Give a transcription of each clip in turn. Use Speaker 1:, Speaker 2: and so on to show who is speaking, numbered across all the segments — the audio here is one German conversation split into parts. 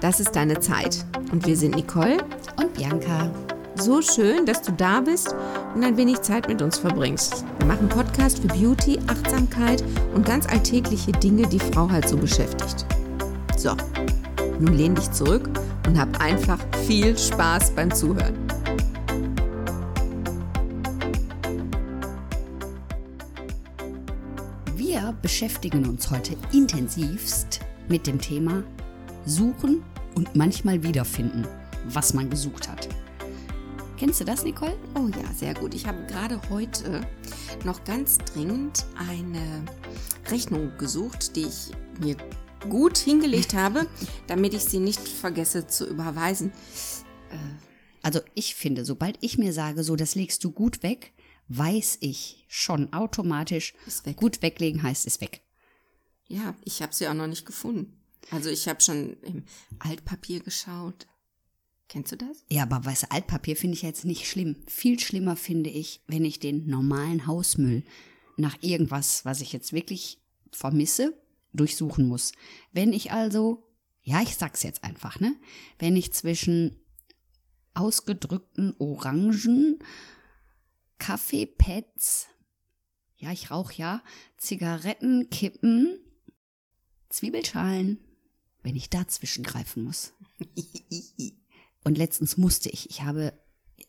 Speaker 1: Das ist deine Zeit. Und wir sind Nicole
Speaker 2: und Bianca.
Speaker 1: So schön, dass du da bist und ein wenig Zeit mit uns verbringst. Wir machen Podcast für Beauty, Achtsamkeit und ganz alltägliche Dinge, die Frau halt so beschäftigt. So, nun lehn dich zurück und hab einfach viel Spaß beim Zuhören.
Speaker 2: Wir beschäftigen uns heute intensivst mit dem Thema Suchen und manchmal wiederfinden, was man gesucht hat. Kennst du das, Nicole?
Speaker 1: Oh ja, sehr gut. Ich habe gerade heute noch ganz dringend eine Rechnung gesucht, die ich mir gut hingelegt habe, damit ich sie nicht vergesse zu überweisen.
Speaker 2: Äh, also ich finde, sobald ich mir sage, so das legst du gut weg, weiß ich schon automatisch, weg. gut weglegen heißt es weg.
Speaker 1: Ja, ich habe sie auch noch nicht gefunden. Also ich habe schon im Altpapier geschaut. Kennst du das?
Speaker 2: Ja, aber weißt du, Altpapier finde ich jetzt nicht schlimm. Viel schlimmer finde ich, wenn ich den normalen Hausmüll nach irgendwas, was ich jetzt wirklich vermisse, durchsuchen muss. Wenn ich also, ja, ich sag's jetzt einfach, ne? Wenn ich zwischen ausgedrückten Orangen, Kaffeepads, ja, ich rauche ja, Zigaretten, Kippen, Zwiebelschalen, wenn ich dazwischen greifen muss. Und letztens musste ich, ich habe,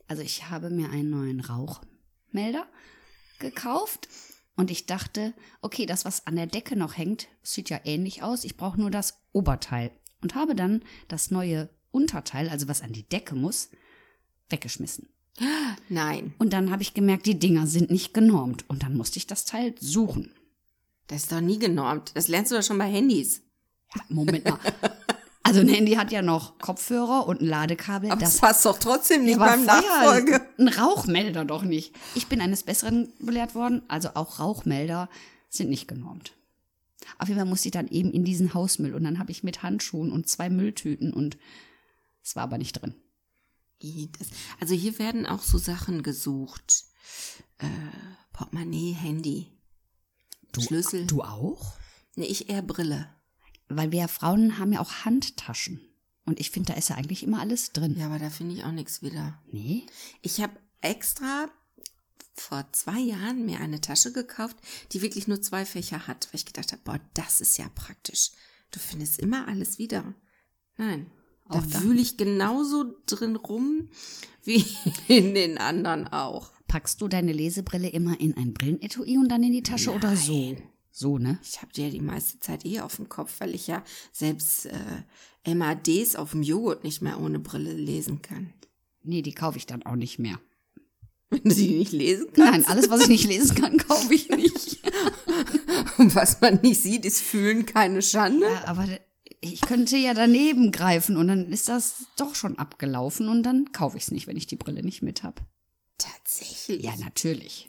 Speaker 2: also ich habe mir einen neuen Rauchmelder gekauft und ich dachte, okay, das, was an der Decke noch hängt, sieht ja ähnlich aus. Ich brauche nur das Oberteil. Und habe dann das neue Unterteil, also was an die Decke muss, weggeschmissen.
Speaker 1: Nein.
Speaker 2: Und dann habe ich gemerkt, die Dinger sind nicht genormt. Und dann musste ich das Teil suchen.
Speaker 1: Das ist doch nie genormt. Das lernst du doch schon bei Handys.
Speaker 2: Ja, Moment mal. Also ein Handy hat ja noch Kopfhörer und ein Ladekabel.
Speaker 1: Aber das passt doch trotzdem nicht beim Nachfolge.
Speaker 2: Ein Rauchmelder doch nicht. Ich bin eines Besseren belehrt worden. Also auch Rauchmelder sind nicht genormt. Auf jeden Fall musste ich dann eben in diesen Hausmüll und dann habe ich mit Handschuhen und zwei Mülltüten und es war aber nicht drin.
Speaker 1: also hier werden auch so Sachen gesucht. Äh, Portemonnaie, Handy.
Speaker 2: Du,
Speaker 1: Schlüssel.
Speaker 2: Du auch?
Speaker 1: Nee, ich eher Brille.
Speaker 2: Weil wir Frauen haben ja auch Handtaschen. Und ich finde, da ist ja eigentlich immer alles drin.
Speaker 1: Ja, aber da finde ich auch nichts wieder.
Speaker 2: Nee.
Speaker 1: Ich habe extra vor zwei Jahren mir eine Tasche gekauft, die wirklich nur zwei Fächer hat, weil ich gedacht habe, boah, das ist ja praktisch. Du findest immer alles wieder. Nein. Auch da wühle ich genauso drin rum wie in den anderen auch.
Speaker 2: Packst du deine Lesebrille immer in ein Brillenetui und dann in die Tasche
Speaker 1: Nein.
Speaker 2: oder so? So, ne?
Speaker 1: Ich habe die ja die meiste Zeit eh auf dem Kopf, weil ich ja selbst äh, MADs auf dem Joghurt nicht mehr ohne Brille lesen kann.
Speaker 2: Nee, die kaufe ich dann auch nicht mehr.
Speaker 1: Wenn du sie nicht lesen kannst?
Speaker 2: Nein, alles, was ich nicht lesen kann, kaufe ich nicht.
Speaker 1: Und was man nicht sieht, ist Fühlen keine Schande.
Speaker 2: Ja, aber ich könnte ja daneben greifen und dann ist das doch schon abgelaufen und dann kaufe ich es nicht, wenn ich die Brille nicht mit habe.
Speaker 1: Tatsächlich?
Speaker 2: Ja, natürlich.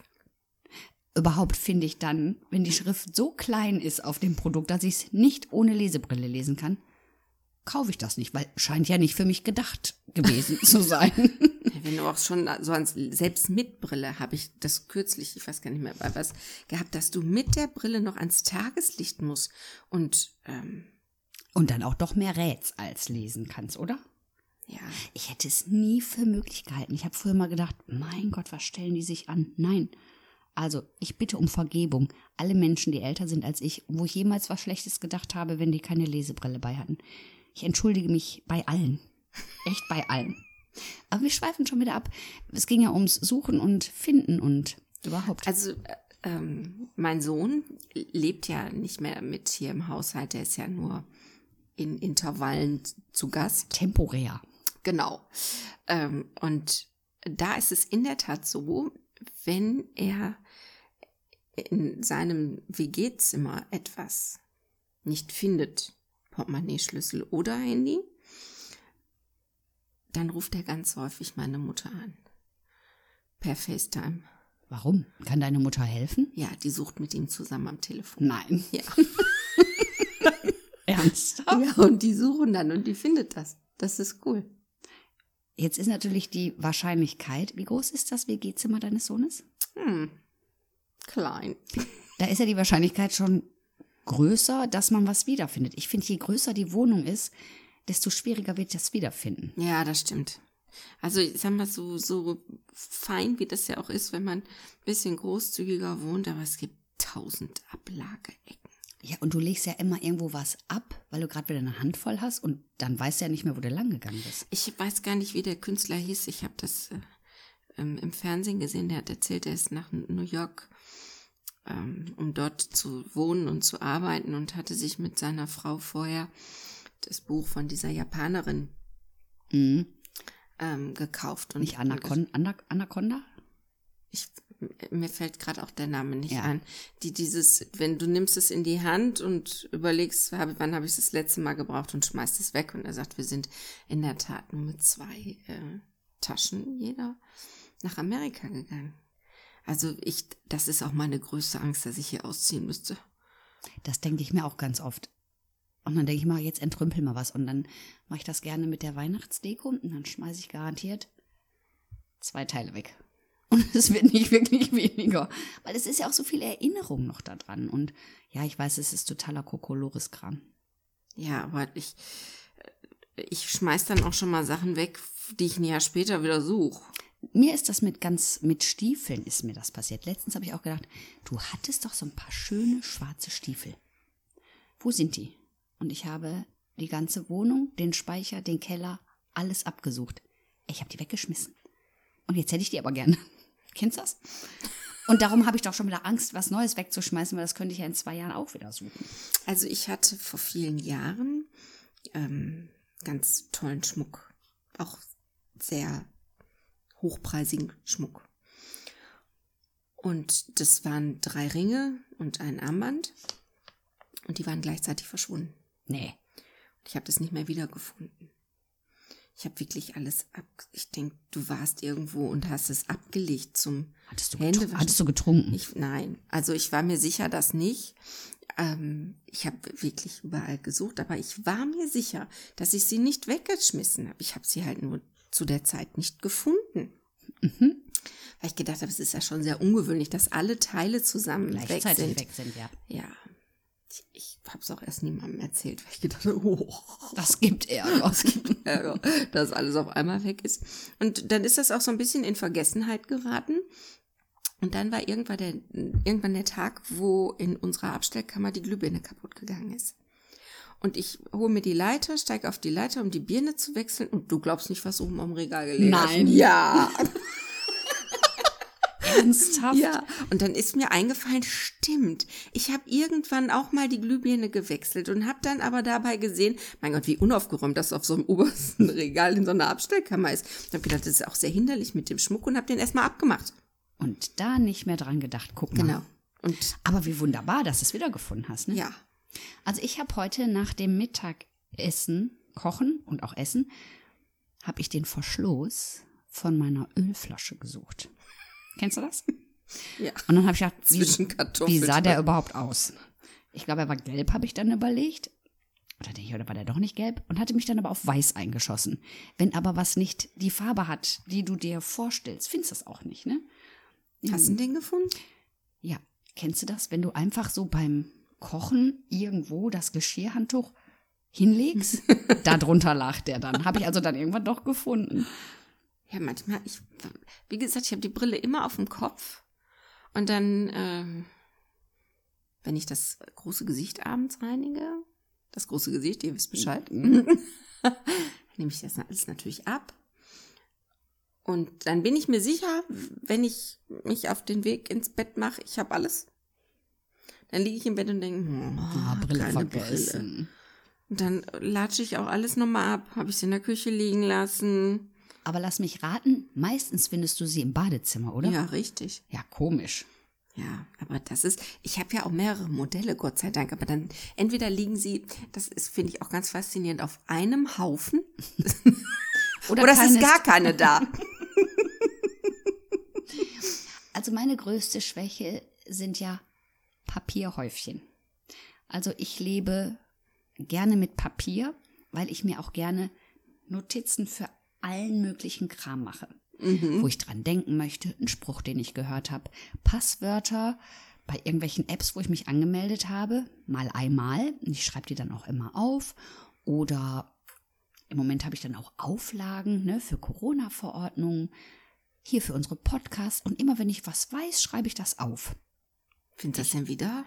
Speaker 2: Überhaupt finde ich dann, wenn die Schrift so klein ist auf dem Produkt, dass ich es nicht ohne Lesebrille lesen kann, kaufe ich das nicht, weil scheint ja nicht für mich gedacht gewesen zu sein.
Speaker 1: Wenn du auch schon so ans, selbst mit Brille habe ich das kürzlich, ich weiß gar nicht mehr bei was, gehabt, dass du mit der Brille noch ans Tageslicht musst und ähm,
Speaker 2: und dann auch doch mehr rätst als lesen kannst, oder?
Speaker 1: Ja.
Speaker 2: Ich hätte es nie für möglich gehalten. Ich habe früher mal gedacht, mein Gott, was stellen die sich an? Nein. Also, ich bitte um Vergebung. Alle Menschen, die älter sind als ich, wo ich jemals was Schlechtes gedacht habe, wenn die keine Lesebrille bei hatten. Ich entschuldige mich bei allen. Echt bei allen. Aber wir schweifen schon wieder ab. Es ging ja ums Suchen und Finden und überhaupt.
Speaker 1: Also, äh, ähm, mein Sohn lebt ja nicht mehr mit hier im Haushalt. Der ist ja nur in Intervallen zu Gast.
Speaker 2: Temporär.
Speaker 1: Genau. Ähm, und da ist es in der Tat so, wenn er in seinem WG-Zimmer etwas nicht findet, Portemonnaie-Schlüssel oder Handy, dann ruft er ganz häufig meine Mutter an. Per FaceTime.
Speaker 2: Warum? Kann deine Mutter helfen?
Speaker 1: Ja, die sucht mit ihm zusammen am Telefon.
Speaker 2: Nein.
Speaker 1: Ja.
Speaker 2: Ernsthaft?
Speaker 1: Ja, und die suchen dann und die findet das. Das ist cool.
Speaker 2: Jetzt ist natürlich die Wahrscheinlichkeit, wie groß ist das WG-Zimmer deines Sohnes?
Speaker 1: Hm. Klein.
Speaker 2: Da ist ja die Wahrscheinlichkeit schon größer, dass man was wiederfindet. Ich finde, je größer die Wohnung ist, desto schwieriger wird das Wiederfinden.
Speaker 1: Ja, das stimmt. Also ich sag mal, so, so fein wie das ja auch ist, wenn man ein bisschen großzügiger wohnt, aber es gibt tausend Ablageecken.
Speaker 2: Ja, und du legst ja immer irgendwo was ab, weil du gerade wieder eine Handvoll hast und dann weißt du ja nicht mehr, wo du lang gegangen bist.
Speaker 1: Ich weiß gar nicht, wie der Künstler hieß. Ich habe das äh, im Fernsehen gesehen. Der hat erzählt, er ist nach New York, ähm, um dort zu wohnen und zu arbeiten und hatte sich mit seiner Frau vorher das Buch von dieser Japanerin
Speaker 2: Mhm.
Speaker 1: ähm, gekauft. Und
Speaker 2: Nicht Anacon Ana Anaconda?
Speaker 1: Ich, mir fällt gerade auch der Name nicht
Speaker 2: Ja.
Speaker 1: ein, die dieses, wenn du nimmst es in die Hand und überlegst, hab, wann habe ich es das letzte Mal gebraucht und schmeißt es weg und er sagt, wir sind in der Tat nur mit zwei äh, Taschen jeder nach Amerika gegangen. Also ich, das ist auch meine größte Angst, dass ich hier ausziehen müsste.
Speaker 2: Das denke ich mir auch ganz oft. Und dann denke ich mal, jetzt entrümpel mal was. Und dann mache ich das gerne mit der Weihnachtsdeko und dann schmeiße ich garantiert zwei Teile weg. Und es wird nicht wirklich weniger. Weil es ist ja auch so viel Erinnerung noch da dran. Und ja, ich weiß, es ist totaler Kokolores-Kram.
Speaker 1: Ja, aber ich, ich schmeiß dann auch schon mal Sachen weg, die ich ein Jahr später wieder suche.
Speaker 2: Mir ist das mit ganz, mit Stiefeln ist mir das passiert. Letztens habe ich auch gedacht, du hattest doch so ein paar schöne schwarze Stiefel. Wo sind die? Und ich habe die ganze Wohnung, den Speicher, den Keller, alles abgesucht. Ich habe die weggeschmissen. Und jetzt hätte ich die aber gerne. Kennst du das? Und darum habe ich doch schon wieder Angst, was Neues wegzuschmeißen, weil das könnte ich ja in zwei Jahren auch wieder suchen.
Speaker 1: Also ich hatte vor vielen Jahren ähm, ganz tollen Schmuck. Auch sehr hochpreisigen Schmuck. Und das waren drei Ringe und ein Armband. Und die waren gleichzeitig verschwunden.
Speaker 2: Nee.
Speaker 1: Und ich habe das nicht mehr wiedergefunden. Ich habe wirklich alles ab. Ich denke, du warst irgendwo und hast es abgelegt zum
Speaker 2: Hattest du,
Speaker 1: Händewaschen.
Speaker 2: hattest du getrunken?
Speaker 1: Ich, nein, also ich war mir sicher, dass nicht. Ähm, ich habe wirklich überall gesucht, aber ich war mir sicher, dass ich sie nicht weggeschmissen habe. Ich habe sie halt nur zu der Zeit nicht gefunden.
Speaker 2: Mhm.
Speaker 1: Weil ich gedacht habe, es ist ja schon sehr ungewöhnlich, dass alle Teile zusammen weg
Speaker 2: Gleichzeitig
Speaker 1: sind.
Speaker 2: weg sind, ja.
Speaker 1: Ja. Ich, habe es auch erst niemandem erzählt, weil ich gedacht habe, oh,
Speaker 2: Das gibt Ärger.
Speaker 1: es gibt Ärger, dass alles auf einmal weg ist. Und dann ist das auch so ein bisschen in Vergessenheit geraten. Und dann war irgendwann der, irgendwann der Tag, wo in unserer Abstellkammer die Glühbirne kaputt gegangen ist. Und ich hole mir die Leiter, steige auf die Leiter, um die Birne zu wechseln. Und du glaubst nicht, was oben am Regal gelegen
Speaker 2: Nein.
Speaker 1: hat. Ja.
Speaker 2: Ernsthaft?
Speaker 1: Ja, und dann ist mir eingefallen, stimmt, ich habe irgendwann auch mal die Glühbirne gewechselt und habe dann aber dabei gesehen, mein Gott, wie unaufgeräumt das auf so einem obersten Regal in so einer Abstellkammer ist. Ich habe gedacht, das ist auch sehr hinderlich mit dem Schmuck und habe den erstmal abgemacht.
Speaker 2: Und da nicht mehr dran gedacht, guck mal.
Speaker 1: Genau. Und
Speaker 2: Aber wie wunderbar, dass du es wiedergefunden hast, ne?
Speaker 1: ja,
Speaker 2: Also ich habe heute nach dem Mittagessen, Kochen und auch Essen, habe ich den Verschluss von meiner Ölflasche gesucht. Kennst du das?
Speaker 1: ja.
Speaker 2: Und dann habe ich gedacht, wie, wie sah der überhaupt aus? Ich glaube, er war gelb, habe ich dann überlegt. Oder, denke ich, oder war der doch nicht gelb? Und hatte mich dann aber auf weiß eingeschossen. Wenn aber was nicht die Farbe hat, die du dir vorstellst, findest du das auch nicht, ne?
Speaker 1: Hast du den gefunden?
Speaker 2: Ja, kennst du das, wenn du einfach so beim Kochen irgendwo das Geschirrhandtuch hinlegst? Darunter lag der dann. Habe ich also dann irgendwann doch gefunden.
Speaker 1: Ja, manchmal, ich, wie gesagt, ich habe die Brille immer auf dem Kopf. Und dann, ähm, wenn ich das große Gesicht abends reinige, das große Gesicht, ihr wisst Bescheid, nehme ich das alles natürlich ab. Und dann bin ich mir sicher, wenn ich mich auf den Weg ins Bett mache, ich habe alles. Dann liege ich im Bett und denke, oh,
Speaker 2: Ah, Brille vergessen.
Speaker 1: Und dann latsche ich auch alles nochmal ab, habe ich sie in der Küche liegen lassen.
Speaker 2: Aber lass mich raten, meistens findest du sie im Badezimmer, oder?
Speaker 1: Ja, richtig.
Speaker 2: Ja, komisch.
Speaker 1: Ja, aber das ist, ich habe ja auch mehrere Modelle, Gott sei Dank, aber dann entweder liegen sie, das ist, finde ich auch ganz faszinierend, auf einem Haufen oder, es
Speaker 2: keines-
Speaker 1: ist gar keine da.
Speaker 2: Also meine größte Schwäche sind ja Papierhäufchen. Also ich lebe gerne mit Papier, weil ich mir auch gerne Notizen für allen möglichen Kram mache. Wo ich dran denken möchte, ein Spruch, den ich gehört habe, Passwörter bei irgendwelchen Apps, wo ich mich angemeldet habe, mal einmal. Ich schreibe die dann auch immer auf. Oder im Moment habe ich dann auch Auflagen ne, für Corona-Verordnungen, hier für unsere Podcasts. Und immer wenn ich was weiß, schreibe ich das auf.
Speaker 1: Findest du das denn wieder?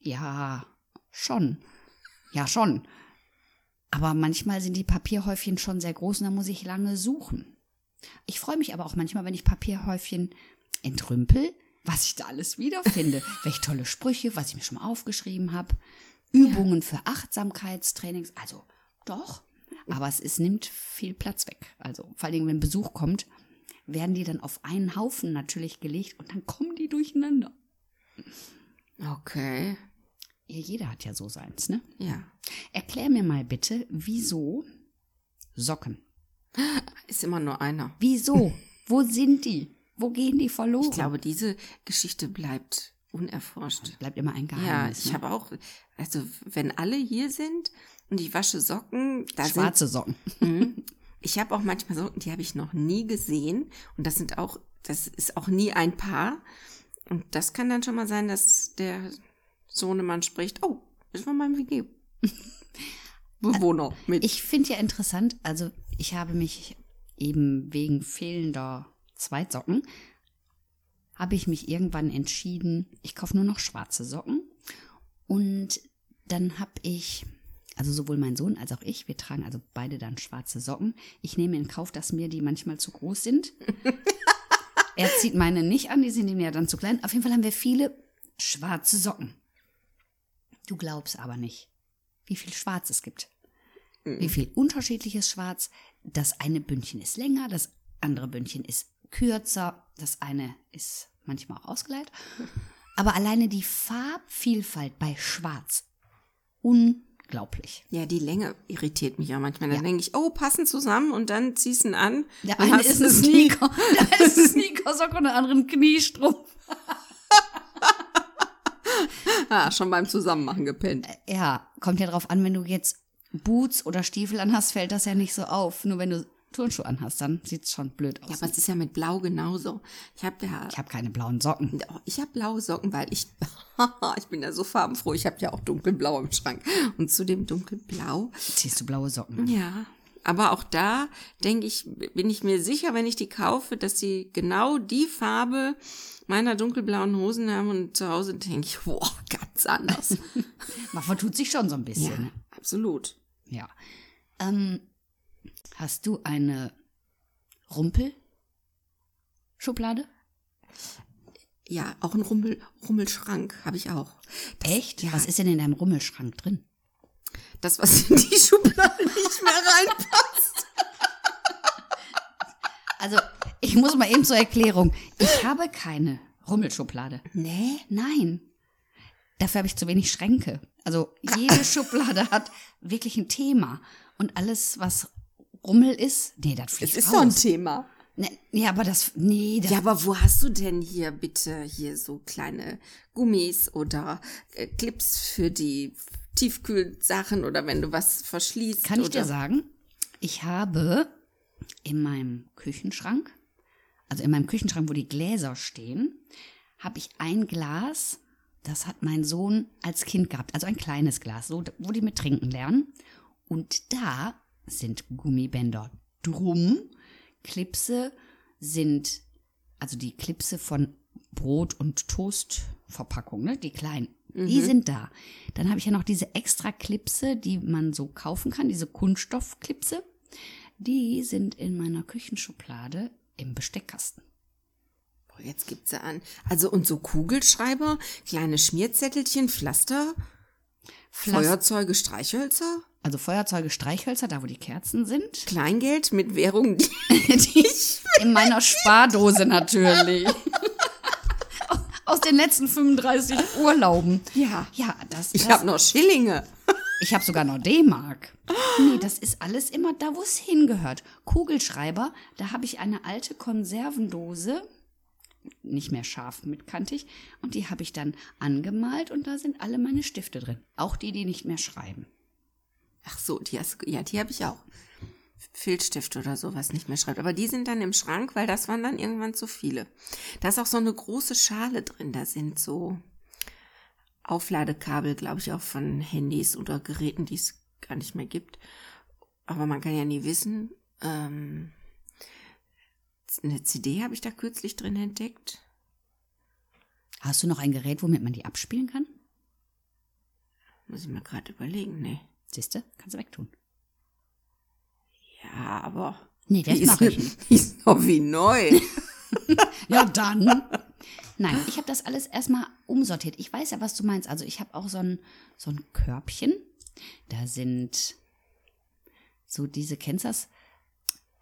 Speaker 2: Ja, schon. Ja, schon. Aber manchmal sind die Papierhäufchen schon sehr groß und da muss ich lange suchen. Ich freue mich aber auch manchmal, wenn ich Papierhäufchen entrümpel, was ich da alles wiederfinde. Welche tolle Sprüche, was ich mir schon mal aufgeschrieben habe. Übungen ja. für Achtsamkeitstrainings. Also doch, aber es, es nimmt viel Platz weg. Also vor allen Dingen, wenn Besuch kommt, werden die dann auf einen Haufen natürlich gelegt und dann kommen die durcheinander.
Speaker 1: Okay.
Speaker 2: Ja, jeder hat ja so seins, ne?
Speaker 1: Ja.
Speaker 2: Erklär mir mal bitte, wieso Socken?
Speaker 1: Ist immer nur einer.
Speaker 2: Wieso? Wo sind die? Wo gehen die verloren?
Speaker 1: Ich glaube, diese Geschichte bleibt unerforscht.
Speaker 2: Bleibt immer ein Geheimnis.
Speaker 1: Ja, ich
Speaker 2: ne?
Speaker 1: habe auch, also wenn alle hier sind und ich wasche Socken, da
Speaker 2: Schwarze
Speaker 1: sind,
Speaker 2: Socken.
Speaker 1: Mhm. Ich habe auch manchmal Socken, die habe ich noch nie gesehen und das sind auch, das ist auch nie ein Paar. Und das kann dann schon mal sein, dass der Sohnemann spricht, oh, ist von meinem WG. Bewohner mit.
Speaker 2: Ich finde ja interessant, also ich habe mich eben wegen fehlender Zweitsocken, habe ich mich irgendwann entschieden, ich kaufe nur noch schwarze Socken. Und dann habe ich, also sowohl mein Sohn als auch ich, wir tragen also beide dann schwarze Socken. Ich nehme in Kauf, dass mir die manchmal zu groß sind. er zieht meine nicht an, die sind ihm ja dann zu klein. Auf jeden Fall haben wir viele schwarze Socken. Du glaubst aber nicht, wie viel Schwarz es gibt. Wie viel unterschiedliches Schwarz. Das eine Bündchen ist länger, das andere Bündchen ist kürzer, das eine ist manchmal auch ausgeleiert. Aber alleine die Farbvielfalt bei Schwarz, unglaublich.
Speaker 1: Ja, die Länge irritiert mich ja manchmal. Dann
Speaker 2: Ja.
Speaker 1: denke ich, oh, passen zusammen und dann ziehst du ihn an.
Speaker 2: Der eine ist ein. Sneaker, der eine ist ein Sneakersock und der andere ein Kniestrumpf.
Speaker 1: Ah, schon beim Zusammenmachen gepennt.
Speaker 2: Ja, kommt ja drauf an, wenn du jetzt Boots oder Stiefel anhast, fällt das ja nicht so auf. Nur wenn du Turnschuhe anhast, dann sieht's schon blöd aus.
Speaker 1: Ja, aber es ist ja mit Blau genauso. Ich habe ja,
Speaker 2: ich habe keine blauen Socken.
Speaker 1: Ich habe blaue Socken, weil ich, ich bin ja so farbenfroh. Ich habe ja auch dunkelblau im Schrank. Und zu dem dunkelblau,
Speaker 2: Ziehst du blaue Socken an?
Speaker 1: ja. Aber auch da denke ich, bin ich mir sicher, wenn ich die kaufe, dass sie genau die Farbe meiner dunkelblauen Hosen haben und zu Hause denke ich, boah, ganz anders.
Speaker 2: Man vertut sich schon so ein bisschen.
Speaker 1: ja, absolut.
Speaker 2: Ja. Ähm, hast du eine Rumpelschublade?
Speaker 1: Ja, auch ein Rummel, Rummelschrank habe ich auch. Das,
Speaker 2: Echt?
Speaker 1: Ja,
Speaker 2: Was ist denn in deinem Rummelschrank drin?
Speaker 1: Das, was in die Schublade nicht mehr reinpasst.
Speaker 2: Also, ich muss mal eben zur Erklärung. Ich habe keine Rummelschublade.
Speaker 1: Nee?
Speaker 2: Nein. Dafür habe ich zu wenig Schränke. Also jede Schublade hat wirklich ein Thema. Und alles, was Rummel ist, nee, das
Speaker 1: Es
Speaker 2: fliegt
Speaker 1: ist
Speaker 2: raus.
Speaker 1: doch ein Thema.
Speaker 2: Ne, ja, aber das, nee, das,
Speaker 1: Ja, aber wo hast du denn hier bitte hier so kleine Gummis oder äh, Clips für die Tiefkühlsachen oder wenn du was verschließt?
Speaker 2: kann ich
Speaker 1: oder?
Speaker 2: dir sagen, ich habe in meinem Küchenschrank, also in meinem Küchenschrank, wo die Gläser stehen, habe ich ein Glas, das hat mein Sohn als Kind gehabt, also ein kleines Glas, so, wo die mit trinken lernen. Und da sind Gummibänder drum, Klipse sind, also die Klipse von Brot- und Toastverpackung, ne, die kleinen, die sind da. Dann habe ich ja noch diese extra Klipse, die man so kaufen kann, diese Kunststoffklipse. Die sind in meiner Küchenschublade im Besteckkasten.
Speaker 1: Boah, jetzt gibt's ja an. Also und so Kugelschreiber, kleine Schmierzettelchen, Pflaster,
Speaker 2: Pflaster-
Speaker 1: Feuerzeuge, Streichhölzer,
Speaker 2: Also Feuerzeuge, Streichhölzer, da wo die Kerzen sind.
Speaker 1: Kleingeld mit Währung, die
Speaker 2: Die in meiner Spardose natürlich. Aus den letzten 35 Urlauben.
Speaker 1: Ja.
Speaker 2: Ja, das,
Speaker 1: ich habe noch Schillinge.
Speaker 2: Ich habe sogar noch D-Mark. Nee, das ist alles immer da, wo es hingehört. Kugelschreiber, da habe ich eine alte Konservendose, nicht mehr scharf mitkantig, und die habe ich dann angemalt und da sind alle meine Stifte drin. Auch die, die nicht mehr schreiben.
Speaker 1: Ach so, die hast, ja, die habe ich auch. Filzstift oder sowas nicht mehr schreibt. Aber die sind dann im Schrank, weil das waren dann irgendwann zu viele. Da ist auch so eine große Schale drin. Da sind so Aufladekabel, glaube ich, auch von Handys oder Geräten, die es gar nicht mehr gibt. Aber man kann ja nie wissen. Ähm, eine CD habe ich da kürzlich drin entdeckt.
Speaker 2: Hast du noch ein Gerät, womit man die abspielen kann?
Speaker 1: Muss ich mal gerade überlegen, ne.
Speaker 2: Siehste, kannst du wegtun.
Speaker 1: Ja, aber.
Speaker 2: Nee, das mache ich nicht.
Speaker 1: Die ist noch wie neu.
Speaker 2: Ja, dann. Nein, ich habe das alles erstmal umsortiert. Ich weiß ja, was du meinst. Also ich habe auch so ein, so ein Körbchen. Da sind so diese, kennst du das?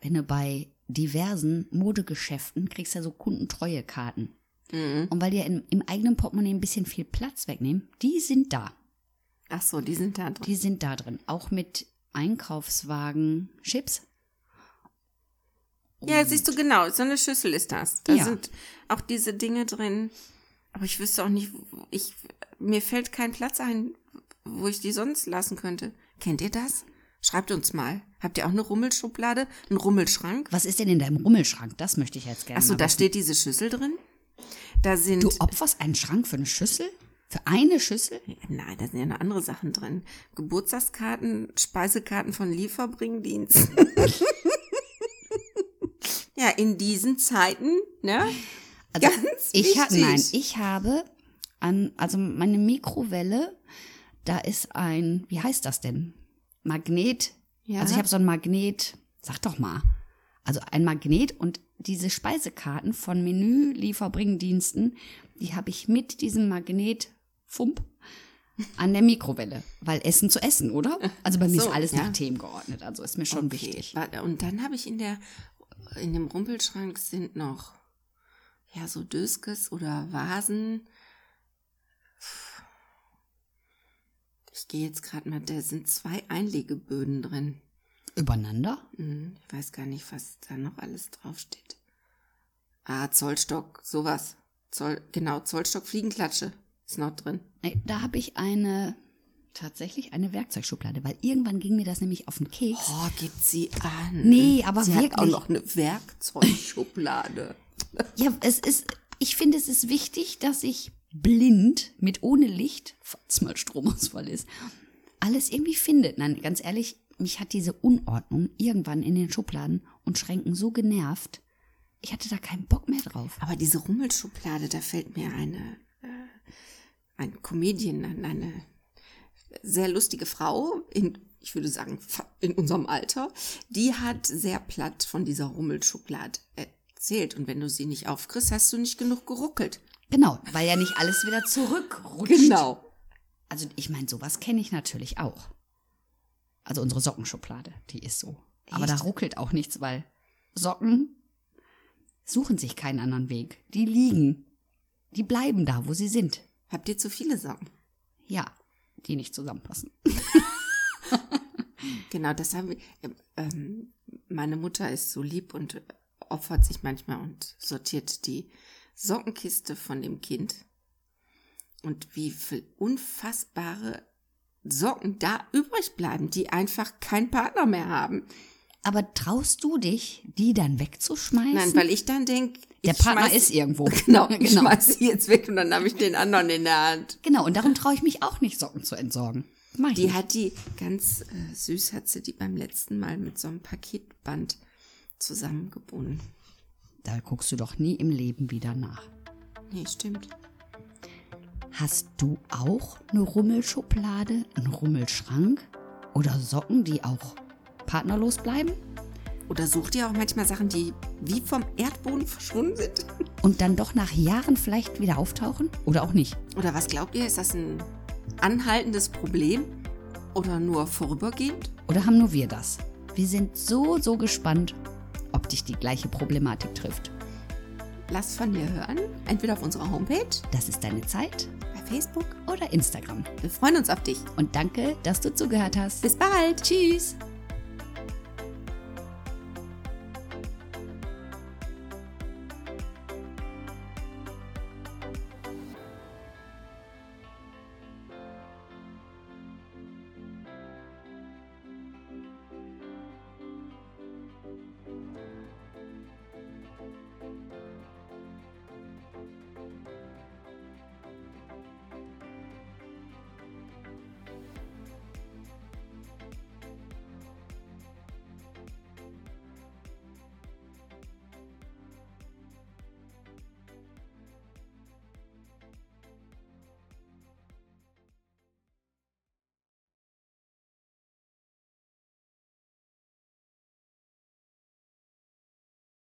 Speaker 2: Wenn du bei diversen Modegeschäften kriegst ja so Kundentreuekarten. Und weil die ja im, im eigenen Portemonnaie ein bisschen viel Platz wegnehmen, die sind da.
Speaker 1: Ach so, die sind da drin.
Speaker 2: Die sind da drin. Auch mit Einkaufswagen, Chips.
Speaker 1: Ja, siehst du genau, so eine Schüssel ist das. Da
Speaker 2: Ja.
Speaker 1: sind auch diese Dinge drin. Aber ich wüsste auch nicht, ich, mir fällt kein Platz ein, wo ich die sonst lassen könnte. Kennt ihr das? Schreibt uns mal. Habt ihr auch eine Rummelschublade? Einen Rummelschrank?
Speaker 2: Was ist denn in deinem Rummelschrank? Das möchte ich jetzt gerne
Speaker 1: Achso, da steht diese Schüssel drin. Da sind.
Speaker 2: Du opferst einen Schrank für eine Schüssel? Für eine Schüssel?
Speaker 1: Nein, da sind ja noch andere Sachen drin. Geburtstagskarten, Speisekarten von Lieferbringdienst. ja, in diesen Zeiten, ne?
Speaker 2: Also
Speaker 1: Ganz
Speaker 2: ich ha
Speaker 1: wichtig.
Speaker 2: nein, ich habe an, also meine Mikrowelle, da ist ein, wie heißt das denn? Magnet.
Speaker 1: Ja.
Speaker 2: Also ich habe so ein Magnet, sag doch mal. Also ein Magnet und diese Speisekarten von Menü-Lieferbringdiensten, die habe ich mit diesem Magnet Fump an der Mikrowelle. Weil Essen zu essen, oder? Also bei mir
Speaker 1: So,
Speaker 2: ist alles
Speaker 1: ja.
Speaker 2: nach Themen geordnet, also ist mir schon
Speaker 1: Okay,
Speaker 2: wichtig.
Speaker 1: Und dann habe ich in der, in dem Rumpelschrank sind noch, ja, so Döskes oder Vasen. Ich gehe jetzt gerade mal, da sind zwei Einlegeböden drin.
Speaker 2: Übereinander?
Speaker 1: Hm, Ich weiß gar nicht, was da noch alles draufsteht. Ah, Zollstock, sowas. Zoll, genau, Zollstock Fliegenklatsche ist noch drin.
Speaker 2: Da habe ich eine, tatsächlich eine Werkzeugschublade, weil irgendwann ging mir das nämlich auf den Keks.
Speaker 1: Oh, gibt sie an.
Speaker 2: Nee, aber
Speaker 1: sie hat auch
Speaker 2: wirklich.
Speaker 1: noch eine Werkzeugschublade.
Speaker 2: Ja, es ist, ich finde, es ist wichtig, dass ich blind mit ohne Licht, falls mal Stromausfall ist, alles irgendwie finde. Nein, ganz ehrlich, mich hat diese Unordnung irgendwann in den Schubladen und Schränken so genervt. Ich hatte da keinen Bock mehr drauf.
Speaker 1: Aber diese Rummelschublade, da fällt mir eine, ein Comedian, an, eine sehr lustige Frau, in, ich würde sagen, in unserem Alter, die hat sehr platt von dieser Rummelschublade erzählt. Und wenn du sie nicht aufkriegst, hast du nicht genug geruckelt.
Speaker 2: Genau, weil ja nicht alles wieder zurückrutscht.
Speaker 1: Genau.
Speaker 2: Also ich meine, sowas kenne ich natürlich auch. Also unsere Sockenschublade, die ist so. Aber da
Speaker 1: Echt?
Speaker 2: ruckelt auch nichts, weil Socken suchen sich keinen anderen Weg. Die liegen. Die bleiben da, wo sie sind.
Speaker 1: Habt ihr zu viele Socken?
Speaker 2: Ja, die nicht zusammenpassen.
Speaker 1: Genau, das haben wir. Ähm, meine Mutter ist so lieb und opfert sich manchmal und sortiert die Sockenkiste von dem Kind. Und wie viel unfassbare Socken da übrig bleiben, die einfach keinen Partner mehr haben.
Speaker 2: Aber traust du dich, die dann wegzuschmeißen?
Speaker 1: Nein, weil ich dann denke,
Speaker 2: der Partner ist irgendwo.
Speaker 1: Genau, ich
Speaker 2: genau.
Speaker 1: schmeiß sie jetzt weg und dann habe ich den anderen in der Hand.
Speaker 2: Genau, und darum traue ich mich auch nicht, Socken zu entsorgen. Mach
Speaker 1: Die
Speaker 2: nicht.
Speaker 1: hat die ganz äh, süß, hat sie die beim letzten Mal mit so einem Paketband zusammengebunden.
Speaker 2: Da guckst du doch nie im Leben wieder nach.
Speaker 1: Nee, stimmt.
Speaker 2: Hast du auch eine Rummelschublade, einen Rummelschrank oder Socken, die auch partnerlos bleiben
Speaker 1: Oder sucht ihr auch manchmal Sachen, die wie vom Erdboden verschwunden sind?
Speaker 2: und dann doch nach Jahren vielleicht wieder auftauchen oder auch nicht?
Speaker 1: Oder was glaubt ihr, ist das ein anhaltendes Problem? Oder nur vorübergehend?
Speaker 2: Oder haben nur wir das? Wir sind so, so gespannt, ob dich die gleiche Problematik trifft.
Speaker 1: Lasst von dir hören, entweder auf unserer Homepage,
Speaker 2: Das ist deine Zeit
Speaker 1: bei Facebook.
Speaker 2: oder Instagram.
Speaker 1: Wir freuen uns auf dich.
Speaker 2: Und danke, dass du zugehört hast.
Speaker 1: Bis bald.
Speaker 2: Tschüss.